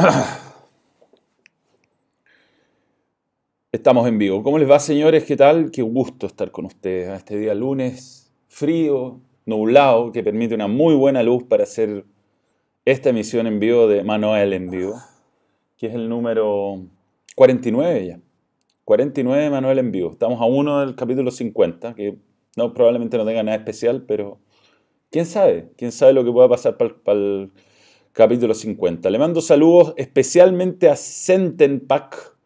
Estamos en vivo. ¿Cómo les va, señores? ¿Qué tal? Qué gusto estar con ustedes a este día lunes frío, nublado, que permite una muy buena luz para hacer esta emisión en vivo de Manuel en vivo, que es el número 49 ya. 49 de Manuel en vivo. Estamos a uno del capítulo 50, que no, probablemente no tenga nada especial, pero quién sabe, quién sabe lo que pueda pasar para el capítulo 50. Le mando saludos especialmente a Centenpack,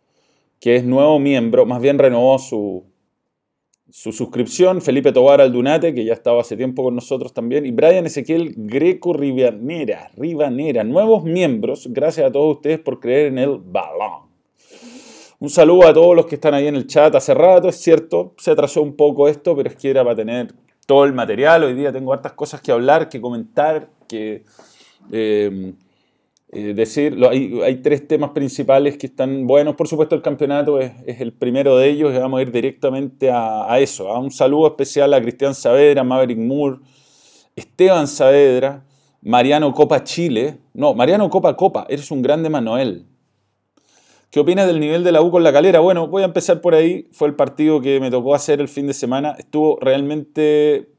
que es nuevo miembro, más bien renovó su, su suscripción, Felipe Tobar Aldunate, que ya estaba hace tiempo con nosotros también, y Brian Ezequiel Greco Rivanera, Rivanera, nuevos miembros, gracias a todos ustedes por creer en el balón. Un saludo a todos los que están ahí en el chat hace rato, es cierto, se atrasó un poco esto, pero es que era para tener todo el material, hoy día tengo hartas cosas que hablar, que comentar, que eh, eh, decir, hay, tres temas principales que están buenos. Por supuesto, el campeonato es, el primero de ellos y vamos a ir directamente a, eso. A un saludo especial a Cristian Saavedra, Maverick Moore, Esteban Saavedra, Mariano Copa Chile. No, Mariano Copa Copa, eres un grande Manuel. ¿Qué opinas del nivel de la U con la calera? Bueno, voy a empezar por ahí. Fue el partido que me tocó hacer el fin de semana. Estuvo realmente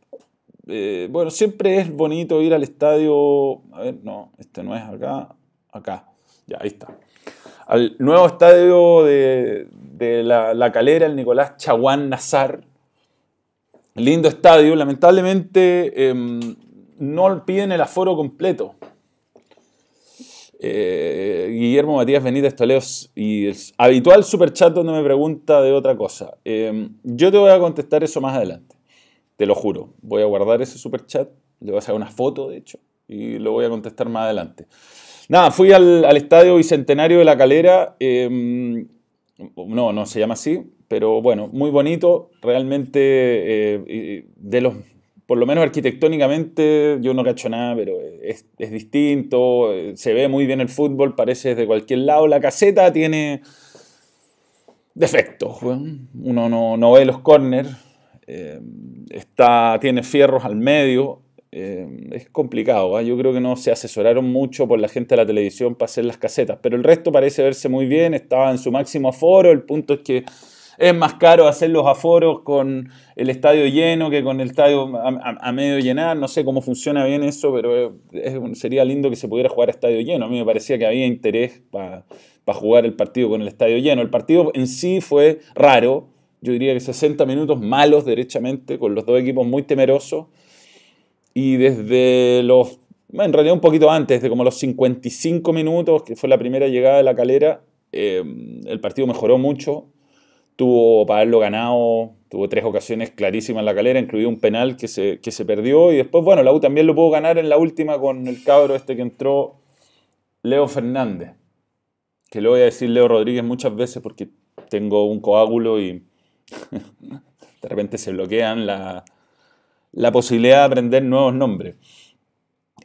eh, bueno, siempre es bonito ir al estadio. A ver, no, este no es acá, acá. Ya, ahí está. Al nuevo estadio de, la, calera, el Nicolás Chaguán Nazar. Lindo estadio. Lamentablemente em, no piden el aforo completo. Eh, Guillermo Matías Benítez Toleos y el habitual superchat donde me pregunta de otra cosa. Em, yo te voy a contestar eso más adelante. Te lo juro. Voy a guardar ese super chat. Le voy a sacar una foto, de hecho, y lo voy a contestar más adelante. Nada, fui al, estadio Bicentenario de la Calera. Em, no, no se llama así, pero bueno, muy bonito. Realmente, eh, de los, por lo menos arquitectónicamente, yo no cacho nada, pero es, distinto. Se ve muy bien el fútbol, parece de cualquier lado. La caseta tiene defectos. Uno no, no ve los corners eh, está, tiene fierros al medio, eh, es complicado. ¿ah? Yo creo que no se asesoraron mucho por la gente de la televisión para hacer las casetas, pero el resto parece verse muy bien, estaba en su máximo aforo. El punto es que es más caro hacer los aforos con el estadio lleno que con el estadio a, medio llenar. No sé cómo funciona bien eso, pero sería lindo que se pudiera jugar a estadio lleno. A mí me parecía que había interés para jugar el partido con el estadio lleno. El partido en sí fue raro yo diría que 60 minutos malos derechamente, con los dos equipos muy temerosos. Y desde los, en realidad un poquito antes, de como los 55 minutos, que fue la primera llegada de la calera, eh, el partido mejoró mucho. Tuvo para haberlo ganado, tuvo tres ocasiones clarísimas en la calera, incluido un penal que se, que se perdió. Y después, bueno, la U también lo pudo ganar en la última con el cabro este que entró, Leo Fernández. Que lo voy a decir Leo Rodríguez muchas veces porque tengo un coágulo y de repente se bloquean la, posibilidad de aprender nuevos nombres.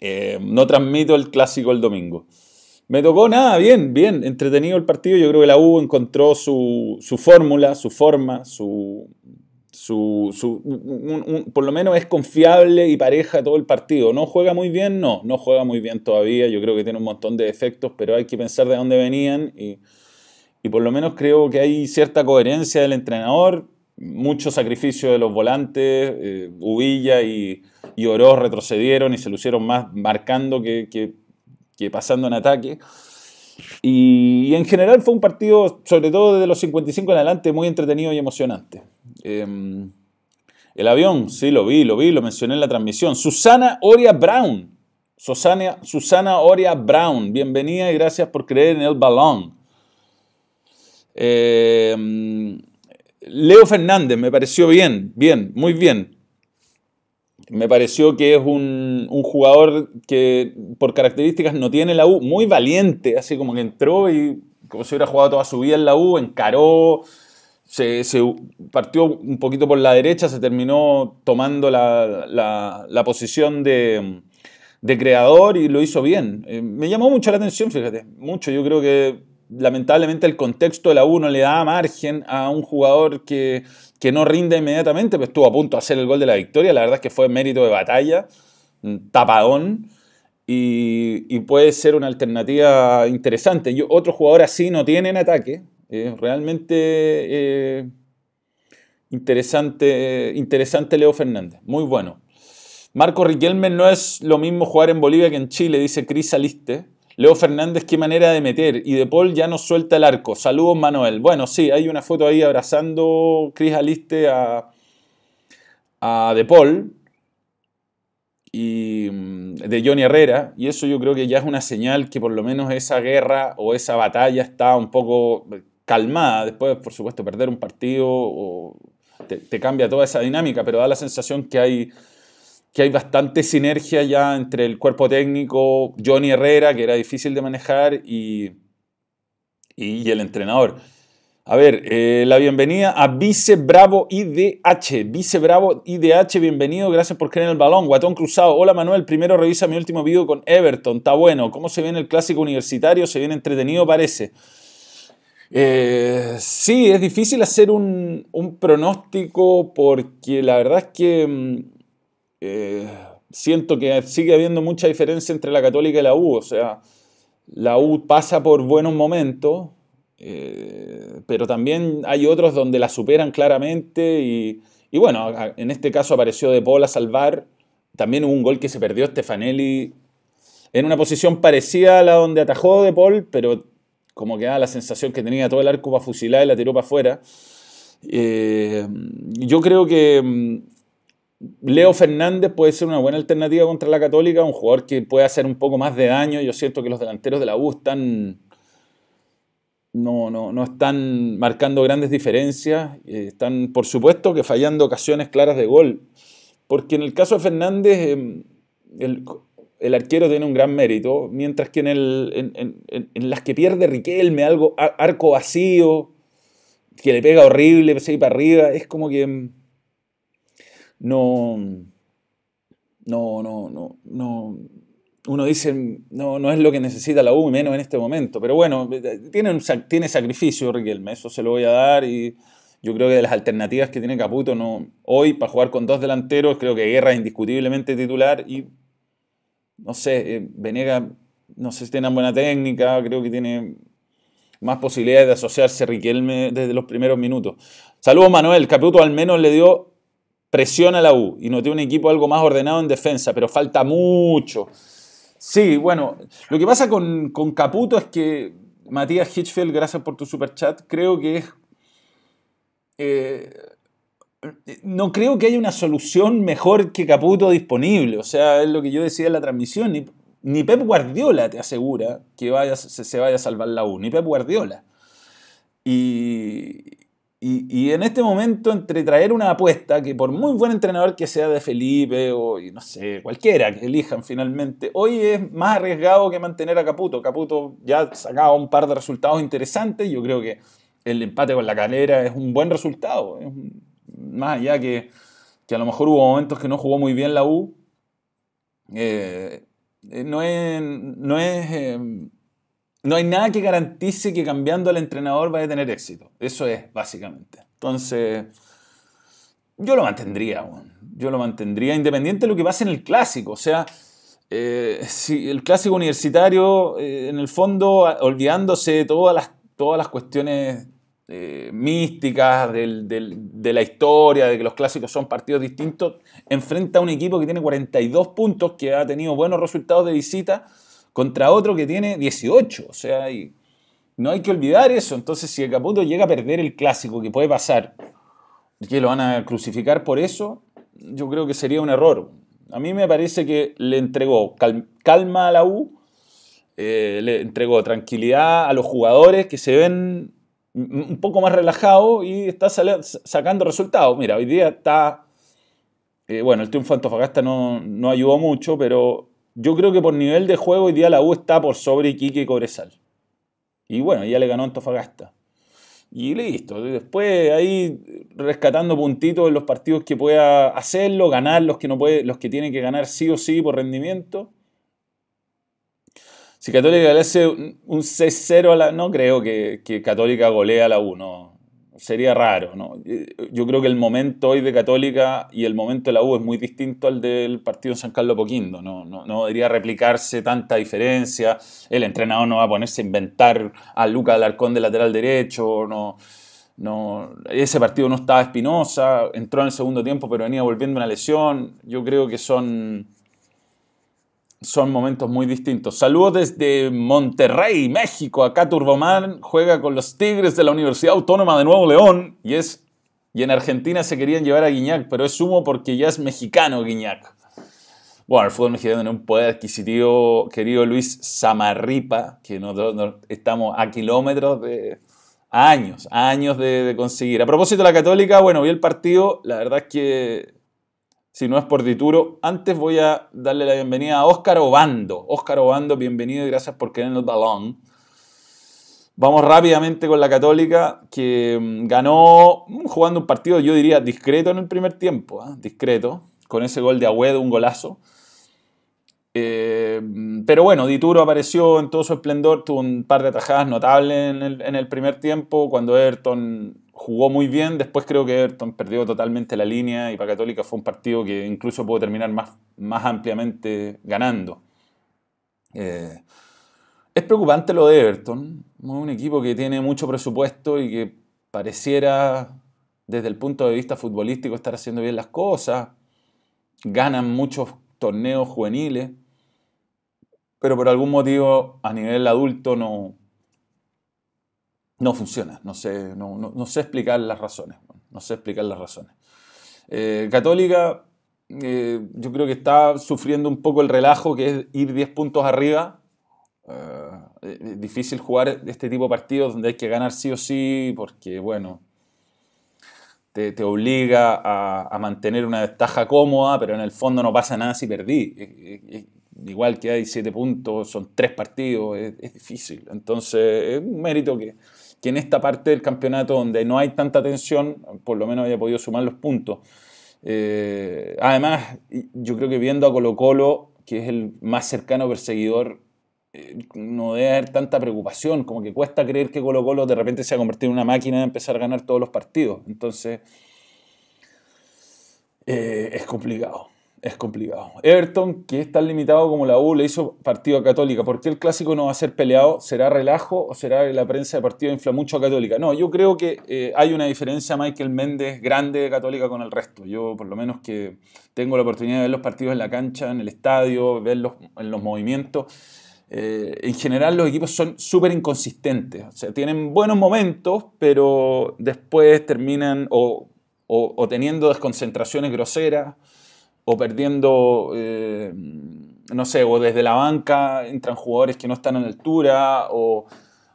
Eh, no transmito el clásico el domingo. Me tocó nada, bien, bien, entretenido el partido. Yo creo que la U encontró su, fórmula, su forma, su, por lo menos es confiable y pareja todo el partido. ¿No juega muy bien? No, no juega muy bien todavía. Yo creo que tiene un montón de defectos, pero hay que pensar de dónde venían y y por lo menos creo que hay cierta coherencia del entrenador, mucho sacrificio de los volantes, eh, Ubilla y, y Oroz retrocedieron y se lucieron más marcando que, que, pasando en ataque. Y, en general fue un partido, sobre todo desde los 55 en adelante, muy entretenido y emocionante. Em, el avión, sí, lo vi, lo vi, lo mencioné en la transmisión. Susana Oria Brown. Susana, Susana Oria Brown, bienvenida y gracias por creer en el balón. Eh, Leo Fernández me pareció bien, bien, muy bien. Me pareció que es un, jugador que por características no tiene la U, muy valiente, así como que entró y como si hubiera jugado toda su vida en la U, encaró, se, partió un poquito por la derecha, se terminó tomando la, posición de, creador y lo hizo bien. Eh, me llamó mucho la atención, fíjate, mucho. Yo creo que lamentablemente el contexto de la U no le da margen a un jugador que, no rinde inmediatamente, pero estuvo a punto de hacer el gol de la victoria. La verdad es que fue mérito de batalla, tapadón. y, puede ser una alternativa interesante. Otro jugador así no tiene en ataque. realmente eh, interesante, interesante Leo Fernández. Muy bueno. Marco Riquelme no es lo mismo jugar en Bolivia que en Chile, dice Cris Aliste. Leo Fernández, qué manera de meter. Y De Paul ya no suelta el arco. Saludos, Manuel. Bueno, sí, hay una foto ahí abrazando Cris Aliste a, a De Paul y mm, de Johnny Herrera. Y eso yo creo que ya es una señal que por lo menos esa guerra o esa batalla está un poco calmada. Después, por supuesto, perder un partido te cambia toda esa dinámica, pero da la sensación que hay que hay bastante sinergia ya entre el cuerpo técnico, Johnny Herrera, que era difícil de manejar, y, y, el entrenador. A ver, eh, la bienvenida a Vice Bravo IDH. Vice Bravo IDH, bienvenido, gracias por creer en el balón. Guatón Cruzado, hola Manuel, primero revisa mi último video con Everton, está bueno. ¿Cómo se viene el clásico universitario? Se viene entretenido, parece. Eh, sí, es difícil hacer un, un, pronóstico porque la verdad es que mm, eh, siento que sigue habiendo mucha diferencia entre la católica y la U. O sea, la U pasa por buenos momentos, eh, pero también hay otros donde la superan claramente y, bueno, en este caso apareció De Paul a salvar. También hubo un gol que se perdió Stefanelli en una posición parecida a la donde atajó De Paul, pero como que da la sensación que tenía todo el arco para fusilar y la tiró para afuera. Eh, yo creo que mm, Leo Fernández puede ser una buena alternativa contra la Católica, un jugador que puede hacer un poco más de daño. Yo siento que los delanteros de la U están. No, no, están marcando grandes diferencias. Eh, están, por supuesto, que fallando ocasiones claras de gol. Porque en el caso de Fernández, em, el, arquero tiene un gran mérito, mientras que en, el, en, las que pierde Riquelme, algo, arco vacío, que le pega horrible, se para arriba, es como que em, no, no, no, no, no, uno dice, no, no es lo que necesita la U, menos en este momento. Pero bueno, tiene, tiene sacrificio Riquelme, eso se lo voy a dar y yo creo que de las alternativas que tiene Caputo no, hoy para jugar con dos delanteros, creo que Guerra es indiscutiblemente titular y no sé, eh, Venega, no sé si tiene buena técnica, creo que tiene más posibilidades de asociarse Riquelme desde los primeros minutos. Saludos Manuel, Caputo al menos le dio presiona la U y no tiene un equipo algo más ordenado en defensa, pero falta mucho. Sí, bueno, lo que pasa con, Caputo es que Matías Hitchfield, gracias por tu super chat, creo que es... Eh, no creo que haya una solución mejor que Caputo disponible. O sea, es lo que yo decía en la transmisión. Ni, ni Pep Guardiola te asegura que vaya, se, se, vaya a salvar la U. Ni Pep Guardiola. Y, y, en este momento, entre traer una apuesta, que por muy buen entrenador que sea de Felipe o no sé, cualquiera que elijan finalmente, hoy es más arriesgado que mantener a Caputo. Caputo ya sacaba un par de resultados interesantes. Yo creo que el empate con la calera es un buen resultado. más allá que, que, a lo mejor hubo momentos que no jugó muy bien la U. Eh, eh, no es. No es eh, no hay nada que garantice que cambiando al entrenador vaya a tener éxito. Eso es, básicamente. Entonces, yo lo mantendría, yo lo mantendría independiente de lo que pase en el clásico. O sea, eh, si el clásico universitario, eh, en el fondo, olvidándose de todas las, todas las cuestiones eh, místicas de la historia, de que los clásicos son partidos distintos, enfrenta a un equipo que tiene 42 puntos, que ha tenido buenos resultados de visita contra otro que tiene 18. O sea, no hay que olvidar eso. Entonces, si el Caputo llega a perder el clásico, que puede pasar, que lo van a crucificar por eso, yo creo que sería un error. A mí me parece que le entregó calma a la U, eh, le entregó tranquilidad a los jugadores que se ven un poco más relajados y está sacando resultados. Mira, hoy día está... Eh, bueno, el triunfo de Antofagasta no, no ayudó mucho, pero yo creo que por nivel de juego hoy día la U está por sobre Iquique y Cobresal. Y bueno, ya le ganó Antofagasta. Y listo. Después ahí rescatando puntitos en los partidos que pueda hacerlo, ganar los que no puede, los que tiene que ganar sí o sí por rendimiento. Si Católica le hace un 6-0 a la. No creo que, Católica golea a la U, no. Sería raro. ¿no? Yo creo que el momento hoy de Católica y el momento de la U es muy distinto al del partido en San Carlos Poquindo. No, no, no debería replicarse tanta diferencia. El entrenador no va a ponerse a inventar a Luca Alarcón de lateral derecho. No, no, ese partido no estaba Espinosa, entró en el segundo tiempo, pero venía volviendo una lesión. Yo creo que son son momentos muy distintos. Saludos desde Monterrey, México. Acá Turboman juega con los Tigres de la Universidad Autónoma de Nuevo León y es y en Argentina se querían llevar a Guiñac, pero es humo porque ya es mexicano Guiñac. Bueno, el fútbol mexicano tiene un poder adquisitivo, querido Luis Samarripa, que nosotros estamos a kilómetros de años, años de, de conseguir. A propósito de la Católica, bueno, vi el partido, la verdad es que si no es por Dituro. Antes voy a darle la bienvenida a Óscar Obando. Óscar Obando, bienvenido y gracias por querer el balón. Vamos rápidamente con la Católica, que mm, ganó mm, jugando un partido, yo diría, discreto en el primer tiempo, ¿ah? discreto, con ese gol de Agüedo, un golazo. Eh, pero bueno, Dituro apareció en todo su esplendor, tuvo un par de atajadas notables en el, en el primer tiempo, cuando Everton jugó muy bien, después creo que Everton perdió totalmente la línea y para Católica fue un partido que incluso pudo terminar más, más ampliamente ganando. Eh, es preocupante lo de Everton, un equipo que tiene mucho presupuesto y que pareciera desde el punto de vista futbolístico estar haciendo bien las cosas, ganan muchos torneos juveniles, pero por algún motivo a nivel adulto no, no funciona. No sé, no, sé explicar las razones. No sé explicar las razones. Eh, Católica, eh, yo creo que está sufriendo un poco el relajo que es ir 10 puntos arriba. Eh, es difícil jugar este tipo de partidos donde hay que ganar sí o sí, porque, bueno, te, obliga a, mantener una ventaja cómoda, pero en el fondo no pasa nada si perdí. Igual que hay 7 puntos, son 3 partidos, es, es difícil. Entonces, es un mérito que, que en esta parte del campeonato donde no hay tanta tensión, por lo menos haya podido sumar los puntos. Eh, además, yo creo que viendo a Colo Colo, que es el más cercano perseguidor, eh, no debe haber tanta preocupación, como que cuesta creer que Colo Colo de repente se ha convertido en una máquina de empezar a ganar todos los partidos. Entonces, eh, es complicado es complicado. Everton, que es tan limitado como la U, le hizo partido a Católica. ¿Por qué el clásico no va a ser peleado? ¿Será relajo o será la prensa de partido infla mucho a Católica? No, yo creo que eh, hay una diferencia, Michael Méndez, grande de Católica con el resto. Yo, por lo menos que tengo la oportunidad de ver los partidos en la cancha, en el estadio, verlos en los movimientos. Eh, en general los equipos son súper inconsistentes. O sea, tienen buenos momentos, pero después terminan o teniendo desconcentraciones groseras o perdiendo, eh, no sé, o desde la banca entran jugadores que no están la altura, o,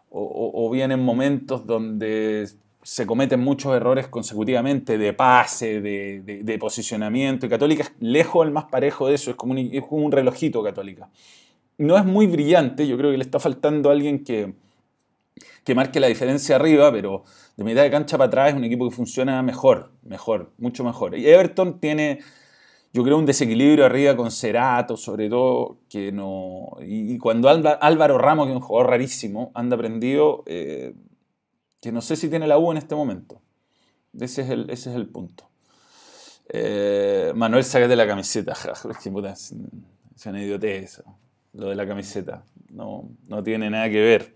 o, vienen momentos donde se cometen muchos errores consecutivamente de pase, de, posicionamiento. Y Católica es lejos el más parejo de eso, es como, un, es como un relojito Católica. No es muy brillante, yo creo que le está faltando alguien que, que marque la diferencia arriba, pero de mitad de cancha para atrás es un equipo que funciona mejor, mejor, mucho mejor. Y Everton tiene yo creo un desequilibrio arriba con Cerato, sobre todo, que no... Y, cuando Álvaro Ramos, que es un jugador rarísimo, anda prendido, eh, que no sé si tiene la U en este momento. Ese es el, ese es el punto. Eh, Manuel, de la camiseta. es una idiotez lo de la camiseta. No, no tiene nada que ver.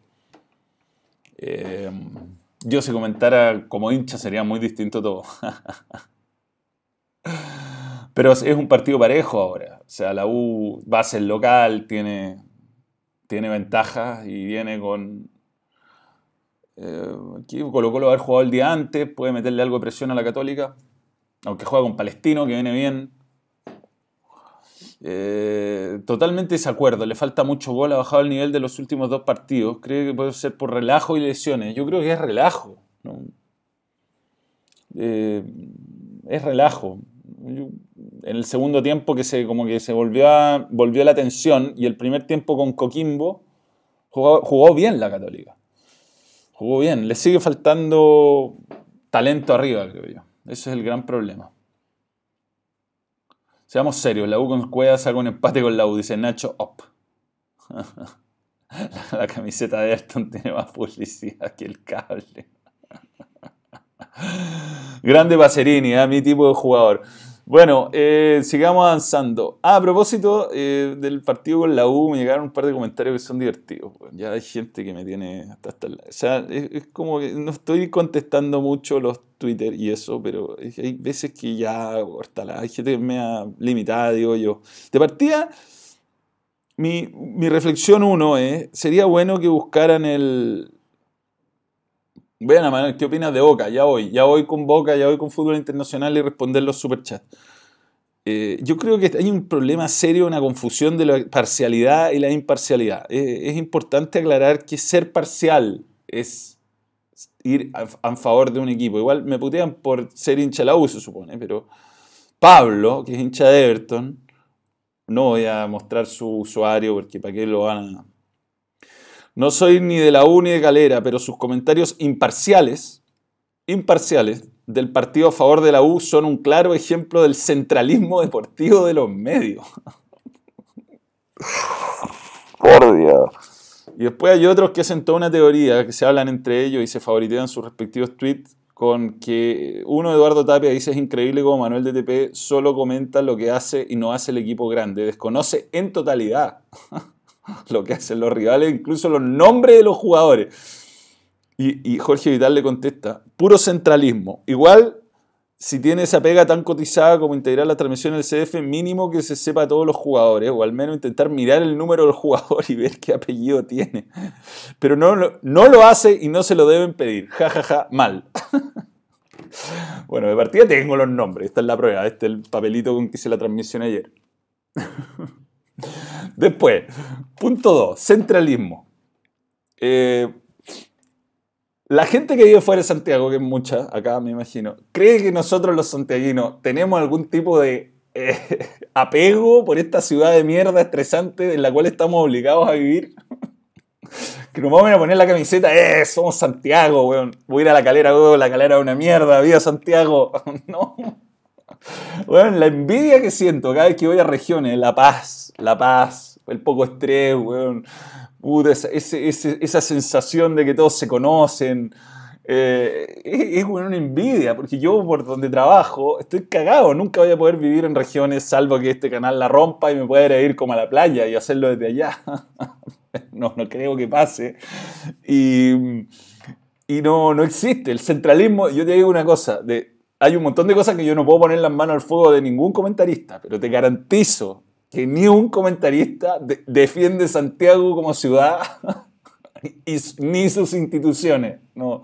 Eh, yo si comentara como hincha sería muy distinto todo. Pero es un partido parejo ahora. O sea, la U va a ser local, tiene, tiene ventajas y viene con. Eh, aquí Colo Colo haber jugado el día antes, puede meterle algo de presión a la Católica, aunque juega con Palestino, que viene bien. Eh, totalmente desacuerdo, le falta mucho gol, ha bajado el nivel de los últimos dos partidos. Creo que puede ser por relajo y lesiones. Yo creo que es relajo. Eh, es relajo en el segundo tiempo que se, como que se volvió, volvió la atención y el primer tiempo con Coquimbo jugó, bien la Católica. Jugó bien. Le sigue faltando talento arriba, creo yo. Ese es el gran problema. Seamos serios, la U con Cueva saca un empate con la U, dice Nacho Op. la camiseta de Ayrton tiene más publicidad que el cable. Grande Pacerini, a ¿eh? mi tipo de jugador. Bueno, eh, sigamos avanzando. Ah, a propósito eh, del partido con la U, me llegaron un par de comentarios que son divertidos. ya hay gente que me tiene hasta, hasta O sea, es, como que no estoy contestando mucho los Twitter y eso, pero hay veces que ya, la, hay gente que me ha limitado, digo yo. De partida, mi, mi reflexión uno es, sería bueno que buscaran el, Vean, Manuel, ¿qué opinas de Boca? Ya voy, ya voy con Boca, ya voy con fútbol internacional y responder los superchats. Eh, yo creo que hay un problema serio, una confusión de la parcialidad y la imparcialidad. Eh, es importante aclarar que ser parcial es ir a, favor de un equipo. Igual me putean por ser hincha de la U, se supone, pero Pablo, que es hincha de Everton, no voy a mostrar su usuario porque para qué lo van a no soy ni de la U ni de Galera, pero sus comentarios imparciales, imparciales del partido a favor de la U son un claro ejemplo del centralismo deportivo de los medios. Por Dios. Y después hay otros que hacen toda una teoría, que se hablan entre ellos y se favoritean sus respectivos tweets con que uno, Eduardo Tapia, dice es increíble como Manuel DTP solo comenta lo que hace y no hace el equipo grande, desconoce en totalidad lo que hacen los rivales, incluso los nombres de los jugadores. Y, Jorge Vital le contesta, puro centralismo. Igual, si tiene esa pega tan cotizada como integrar la transmisión del CDF, mínimo que se sepa a todos los jugadores, o al menos intentar mirar el número del jugador y ver qué apellido tiene. Pero no, no lo hace y no se lo deben pedir. Ja, ja, ja, mal. bueno, de partida tengo los nombres, esta es la prueba, este es el papelito con que hice la transmisión ayer. Después, punto 2, centralismo. Eh, la gente que vive fuera de Santiago, que es mucha, acá me imagino, cree que nosotros los santiaguinos tenemos algún tipo de eh, apego por esta ciudad de mierda estresante en la cual estamos obligados a vivir. que nos vamos a poner la camiseta, eh, somos Santiago, weón. Voy a ir a la calera, weón, la calera es una mierda, viva Santiago. no. Bueno, la envidia que siento cada vez que voy a regiones, La Paz, La Paz, el poco estrés, weón. esa, sensación de que todos se conocen. Eh, es, una envidia, porque yo por donde trabajo estoy cagado, nunca voy a poder vivir en regiones salvo que este canal la rompa y me pueda ir como a la playa y hacerlo desde allá. no, no creo que pase. Y, y no, no existe. El centralismo, yo te digo una cosa, de, hay un montón de cosas que yo no puedo poner las manos al fuego de ningún comentarista, pero te garantizo que ni un comentarista defiende Santiago como ciudad ni sus instituciones. No,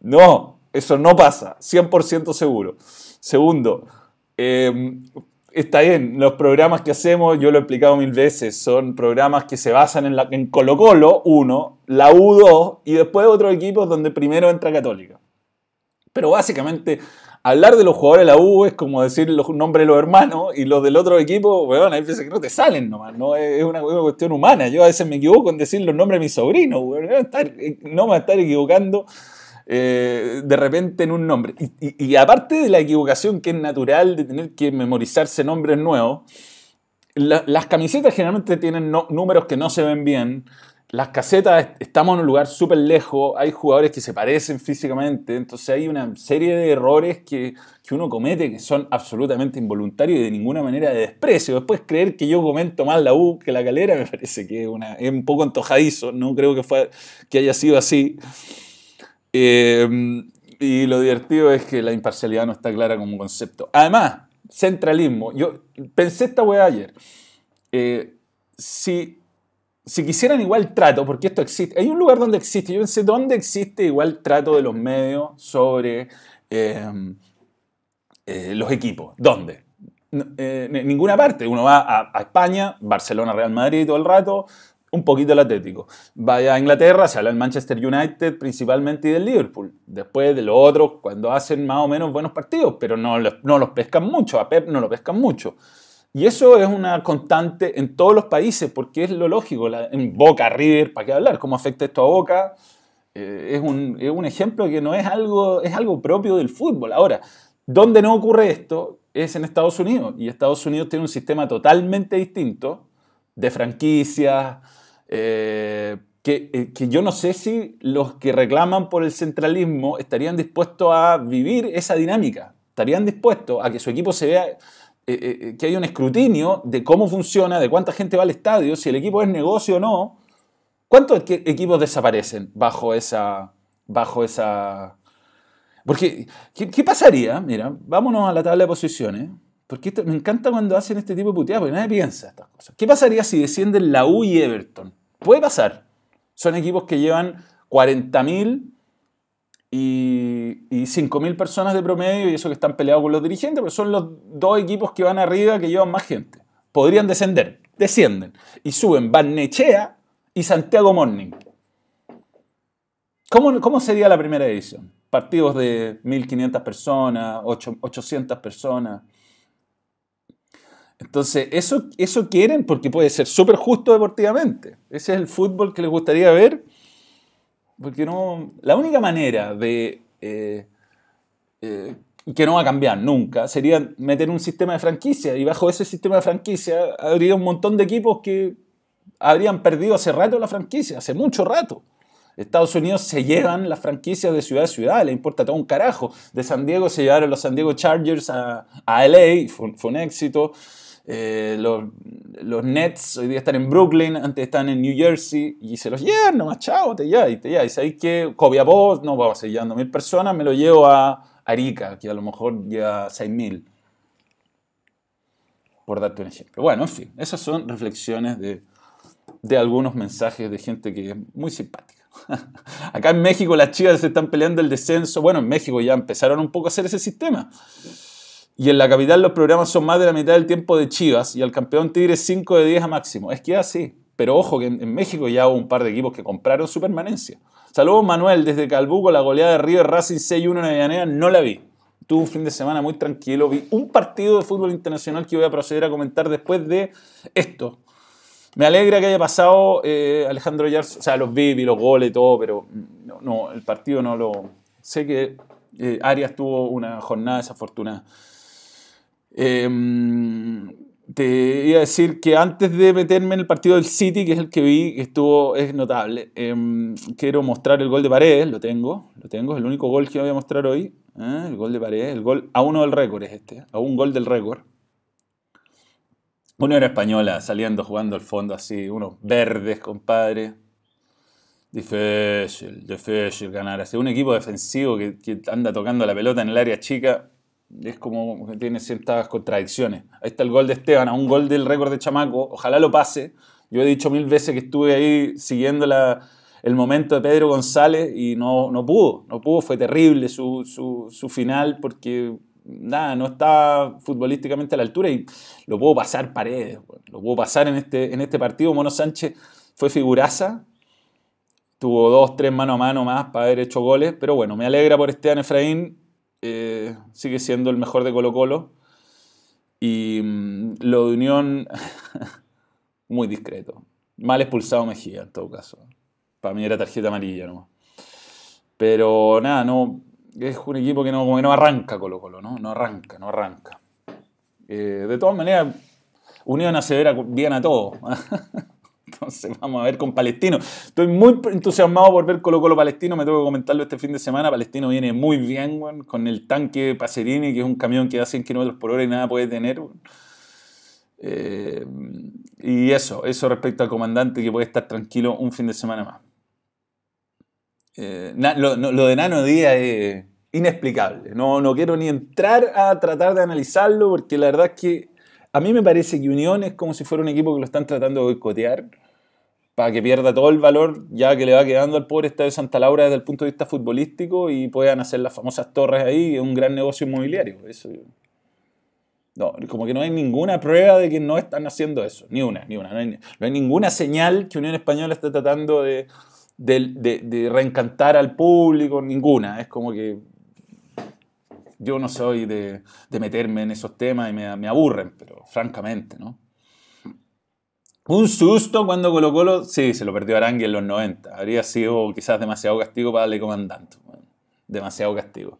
no, eso no pasa, 100% seguro. Segundo, em, está bien, los programas que hacemos, yo lo he explicado mil veces, son programas que se basan en, la, Colo Colo, uno, la U2 y después otros equipos donde primero entra Católica. Pero básicamente hablar de los jugadores de la U es como decir los nombres de los hermanos y los del otro equipo, weón, hay veces que no te salen nomás, ¿no? Es una, cuestión humana. Yo a veces me equivoco en decir los nombres de mis sobrinos, weón. No me voy a estar equivocando eh, de repente en un nombre. Y, aparte de la equivocación que es natural de tener que memorizarse nombres nuevos, las camisetas generalmente tienen números que no se ven bien las casetas, estamos en un lugar súper lejos, hay jugadores que se parecen físicamente, entonces hay una serie de errores que, uno comete que son absolutamente involuntarios y de ninguna manera de desprecio. Después creer que yo comento más la U que la calera me parece que es, un poco antojadizo, no creo que, fue, que haya sido así. Eh, y lo divertido es que la imparcialidad no está clara como concepto. Además, centralismo. Yo pensé esta weá ayer. Eh, si si quisieran igual trato, porque esto existe, hay un lugar donde existe, yo sé dónde existe igual trato de los medios sobre em, eh, los equipos. ¿Dónde? Eh, en ninguna parte. Uno va a, España, Barcelona, Real Madrid todo el rato, un poquito el Atlético. Vaya a Inglaterra, se habla del Manchester United principalmente y del Liverpool. Después de los otros, cuando hacen más o menos buenos partidos, pero no, no los pescan mucho, a Pep no lo pescan mucho. Y eso es una constante en todos los países, porque es lo lógico. en Boca, River, ¿para qué hablar? ¿Cómo afecta esto a Boca? Eh, es, un, es, un, ejemplo que no es algo, es algo propio del fútbol. Ahora, ¿dónde no ocurre esto? Es en Estados Unidos. Y Estados Unidos tiene un sistema totalmente distinto de franquicias, eh, que, que, yo no sé si los que reclaman por el centralismo estarían dispuestos a vivir esa dinámica, estarían dispuestos a que su equipo se vea, que haya un escrutinio de cómo funciona, de cuánta gente va al estadio, si el equipo es negocio o no. ¿Cuántos equipos desaparecen bajo esa, bajo esa porque, ¿qué, pasaría? Mira, vámonos a la tabla de posiciones. Porque me encanta cuando hacen este tipo de puteadas, porque nadie piensa estas cosas. ¿Qué pasaría si descienden la U y Everton? Puede pasar. Son equipos que llevan 40.000 y, y 5.000 personas de promedio, y eso que están peleados con los dirigentes, pero son los dos equipos que van arriba que llevan más gente. Podrían descender, descienden, y suben Barnechea y Santiago Morning. ¿Cómo, ¿Cómo sería la primera edición? partidos de 1.500 personas, 800 personas. Entonces, eso, eso quieren porque puede ser súper justo deportivamente. Ese es el fútbol que les gustaría ver. Porque no, la única manera de... Eh, eh, que no va a cambiar nunca, sería meter un sistema de franquicia. Y bajo ese sistema de franquicia habría un montón de equipos que habrían perdido hace rato la franquicia, hace mucho rato. Estados Unidos se llevan las franquicias de ciudad a ciudad, le importa todo un carajo. De San Diego se llevaron los San Diego Chargers a, a LA, fue, un éxito. Eh, los, los, Nets hoy día están en Brooklyn, antes están en New Jersey y se los llevan nomás, chao, te ya, y te ya. Y sabéis que Copiapó, no vamos a llevando mil personas, me lo llevo a Arica, que a lo mejor lleva seis mil. Por darte un ejemplo. Bueno, en fin, esas son reflexiones de, de algunos mensajes de gente que es muy simpática. Acá en México las chivas se están peleando el descenso. Bueno, en México ya empezaron un poco a hacer ese sistema. Y en la capital los programas son más de la mitad del tiempo de Chivas y al campeón Tigre 5 de 10 a máximo. Es que así. Pero ojo que en, México ya hubo un par de equipos que compraron su permanencia. Saludos Manuel desde Calbuco, la goleada de River Racing 6-1 en Avellaneda, no la vi. Tuve un fin de semana muy tranquilo, vi un partido de fútbol internacional que voy a proceder a comentar después de esto. Me alegra que haya pasado eh, Alejandro Yars, o sea, los vi, vi los goles y todo, pero no, el partido no lo... Sé que eh, Arias tuvo una jornada desafortunada. Em, te iba a decir que antes de meterme en el partido del City, que es el que vi, que estuvo, es notable, em, quiero mostrar el gol de Paredes, lo tengo, lo tengo, es el único gol que voy a mostrar hoy, ¿eh? el gol de Paredes, el gol a uno del récord es este, a un gol del récord. Unión Española saliendo jugando al fondo así, unos verdes, compadre. Difícil, difícil ganar. Así, un equipo defensivo que, anda tocando la pelota en el área chica es como que tiene ciertas contradicciones. Ahí está el gol de Esteban, a un gol del récord de Chamaco. Ojalá lo pase. Yo he dicho mil veces que estuve ahí siguiendo el momento de Pedro González y no, no pudo. No pudo, fue terrible su, su final porque nada, no está futbolísticamente a la altura y lo puedo pasar paredes, lo puedo pasar en este, en este partido. Mono Sánchez fue figuraza, tuvo dos, tres mano a mano más para haber hecho goles, pero bueno, me alegra por Esteban Efraín, eh, sigue siendo el mejor de Colo Colo. Y mm, lo de Unión, muy discreto. Mal expulsado Mejía, en todo caso. Para mí era tarjeta amarilla ¿no? Pero nada, no, es un equipo que no, como que no arranca Colo Colo, ¿no? No arranca, no arranca. Eh, de todas maneras, Unión hace ver bien a todo. Entonces vamos a ver con Palestino. Estoy muy entusiasmado por ver Colo Colo Palestino. Me tengo que comentarlo este fin de semana. Palestino viene muy bien, con el tanque Pacerini, que es un camión que da 100 km por hora y nada puede tener. Eh, y eso, eso respecto al comandante que puede estar tranquilo un fin de semana más. Eh, lo, de Nano Díaz es inexplicable. No, no quiero ni entrar a tratar de analizarlo porque la verdad es que a mí me parece que Unión es como si fuera un equipo que lo están tratando de boicotear para que pierda todo el valor ya que le va quedando al pobre Estadio de Santa Laura desde el punto de vista futbolístico y puedan hacer las famosas torres ahí, un gran negocio inmobiliario. Eso, no, como que no hay ninguna prueba de que no están haciendo eso, ni una, ni una. No hay, ninguna señal que Unión Española esté tratando de, de, reencantar al público, ninguna. Es como que yo no soy de, meterme en esos temas y me, aburren, pero francamente, ¿no? Un susto cuando Colo Colo, sí, se lo perdió Arangui en los 90. Habría sido quizás demasiado castigo para darle comandante. demasiado castigo.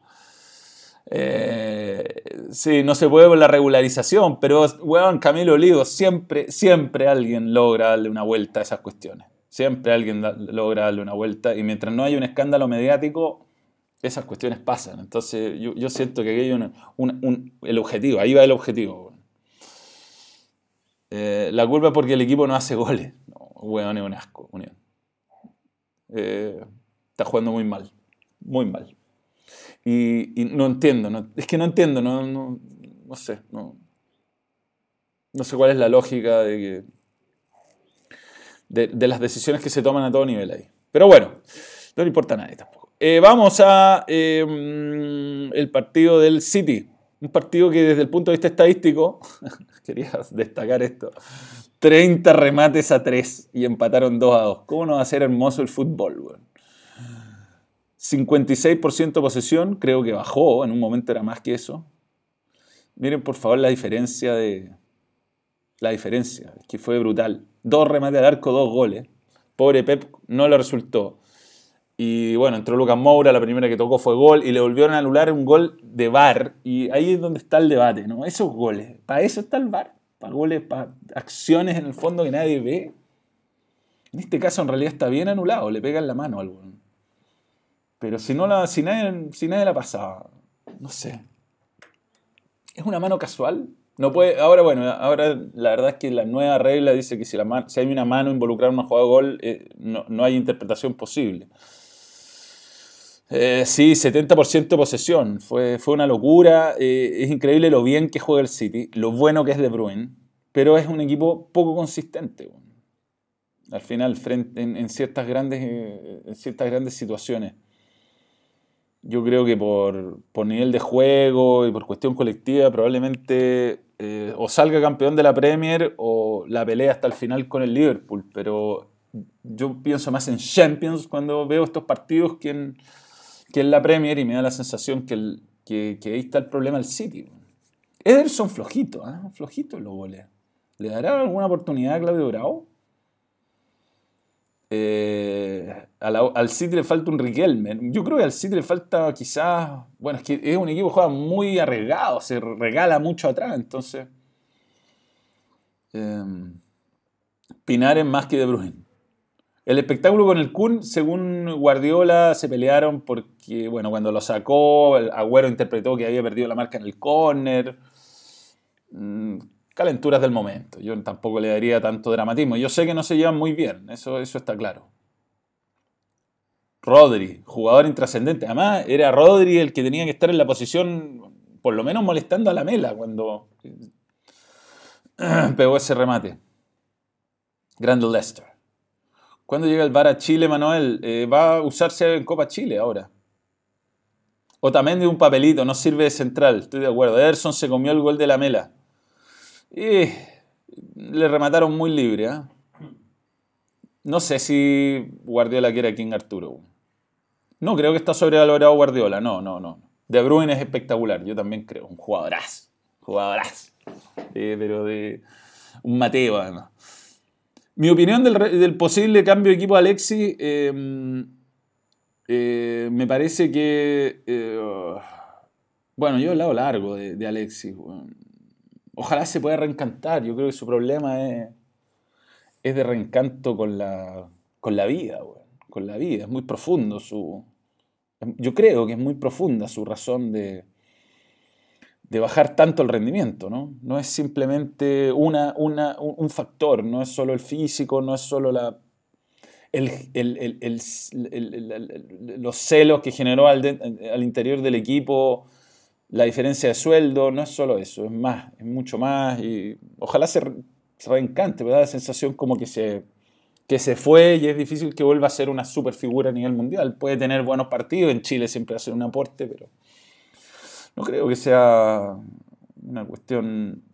Eh, sí, no se puede con la regularización, pero, weón, Camilo Olivo, siempre, siempre alguien logra darle una vuelta a esas cuestiones Siempre alguien logra darle una vuelta y mientras no haya un escándalo mediático, esas cuestiones pasan. Entonces yo, siento que hay un, el objetivo, ahí va el objetivo. Eh, la culpa es porque el equipo no hace goles. No, weón, es un asco, Unión. Eh, está jugando muy mal, muy mal. Y, no entiendo, es que no entiendo, no, no, sé, no, sé cuál es la lógica de que de, las decisiones que se toman a todo nivel ahí. Pero bueno, no le importa a nadie tampoco. Eh, vamos a em, el partido del City. Un partido que desde el punto de vista estadístico, quería destacar esto, 30 remates a 3 y empataron 2 a 2. ¿Cómo no va a ser hermoso el fútbol? 56% posesión, creo que bajó, en un momento era más que eso. Miren por favor la diferencia de... La diferencia, que fue brutal dos remates al arco, dos goles. Pobre Pep no le resultó. Y bueno, entró Lucas Moura, la primera que tocó fue gol y le volvieron a anular un gol de VAR. Y ahí es donde está el debate, ¿no? Esos goles, para eso está el VAR. Para goles, para acciones en el fondo que nadie ve. En este caso en realidad está bien anulado, le pega en la mano a alguno. Pero si, no la, si, nadie, si nadie la pasaba, no sé. ¿Es una mano casual? No puede, ahora bueno, ahora la verdad es que la nueva regla dice que si, la si hay una mano involucrada en una jugada de gol, eh, no, hay interpretación posible. Eh, sí, 70% de posesión, fue, fue una locura, eh, es increíble lo bien que juega el City, lo bueno que es De Bruyne, pero es un equipo poco consistente. Al final, frente, en, ciertas grandes, en ciertas grandes situaciones. Yo creo que por, por nivel de juego y por cuestión colectiva, probablemente eh, o salga campeón de la Premier o la pelea hasta el final con el Liverpool, pero yo pienso más en Champions cuando veo estos partidos que que en la Premier y me da la sensación que, ahí está el problema del City. Ederson flojito, ¿eh? flojito los goles. ¿Le dará alguna oportunidad a Claudio Bravo? Eh, al City le falta un Riquelme. Yo creo que al City le falta quizás. Bueno, es que es un equipo que juega muy arriesgado, se regala mucho atrás, entonces. Eh, Pinar es más que De Bruyne. El espectáculo con el Kun, según Guardiola, se pelearon porque, bueno, cuando lo sacó, Agüero interpretó que había perdido la marca en el córner. Mm, calenturas del momento. Yo tampoco le daría tanto dramatismo. Yo sé que no se llevan muy bien, eso, eso está claro. Rodri, jugador intrascendente. Además, era Rodri el que tenía que estar en la posición, por lo menos molestando a la mela cuando pegó ese remate. Grande Lester. ¿Cuándo llega el VAR a Chile, Manuel? Eh, va a usarse en Copa Chile ahora. O también de un papelito, no sirve de central, estoy de acuerdo. Ederson se comió el gol de la mela. Y le remataron muy libre. ¿eh? No sé si Guardiola quiere a King Arturo. No creo que está sobrevalorado Guardiola. No, no, no. De Bruyne es espectacular. Yo también creo. Un jugadorazo. Jugadorazo. pero de un Mateo, además. Mi opinión del, posible cambio de equipo de Alexis. Em, eh, me parece que. Eh, bueno, yo he hablado largo de, de Alexis ojalá se pueda reencantar. Yo creo que su problema es, es de reencanto con la, con la vida, con la vida. Es muy profundo su... Yo creo que es muy profunda su razón de, de bajar tanto el rendimiento, ¿no? No es simplemente una, una, un factor, no es solo el físico, no es solo la, el, el, el, los celos que generó al, al, interior del equipo la diferencia de sueldo, no es solo eso, es más, es mucho más y ojalá se, se reencante, me da la sensación como que se, que se fue y es difícil que vuelva a ser una super figura a nivel mundial. Puede tener buenos partidos, en Chile siempre hacer un aporte, pero no creo que sea una cuestión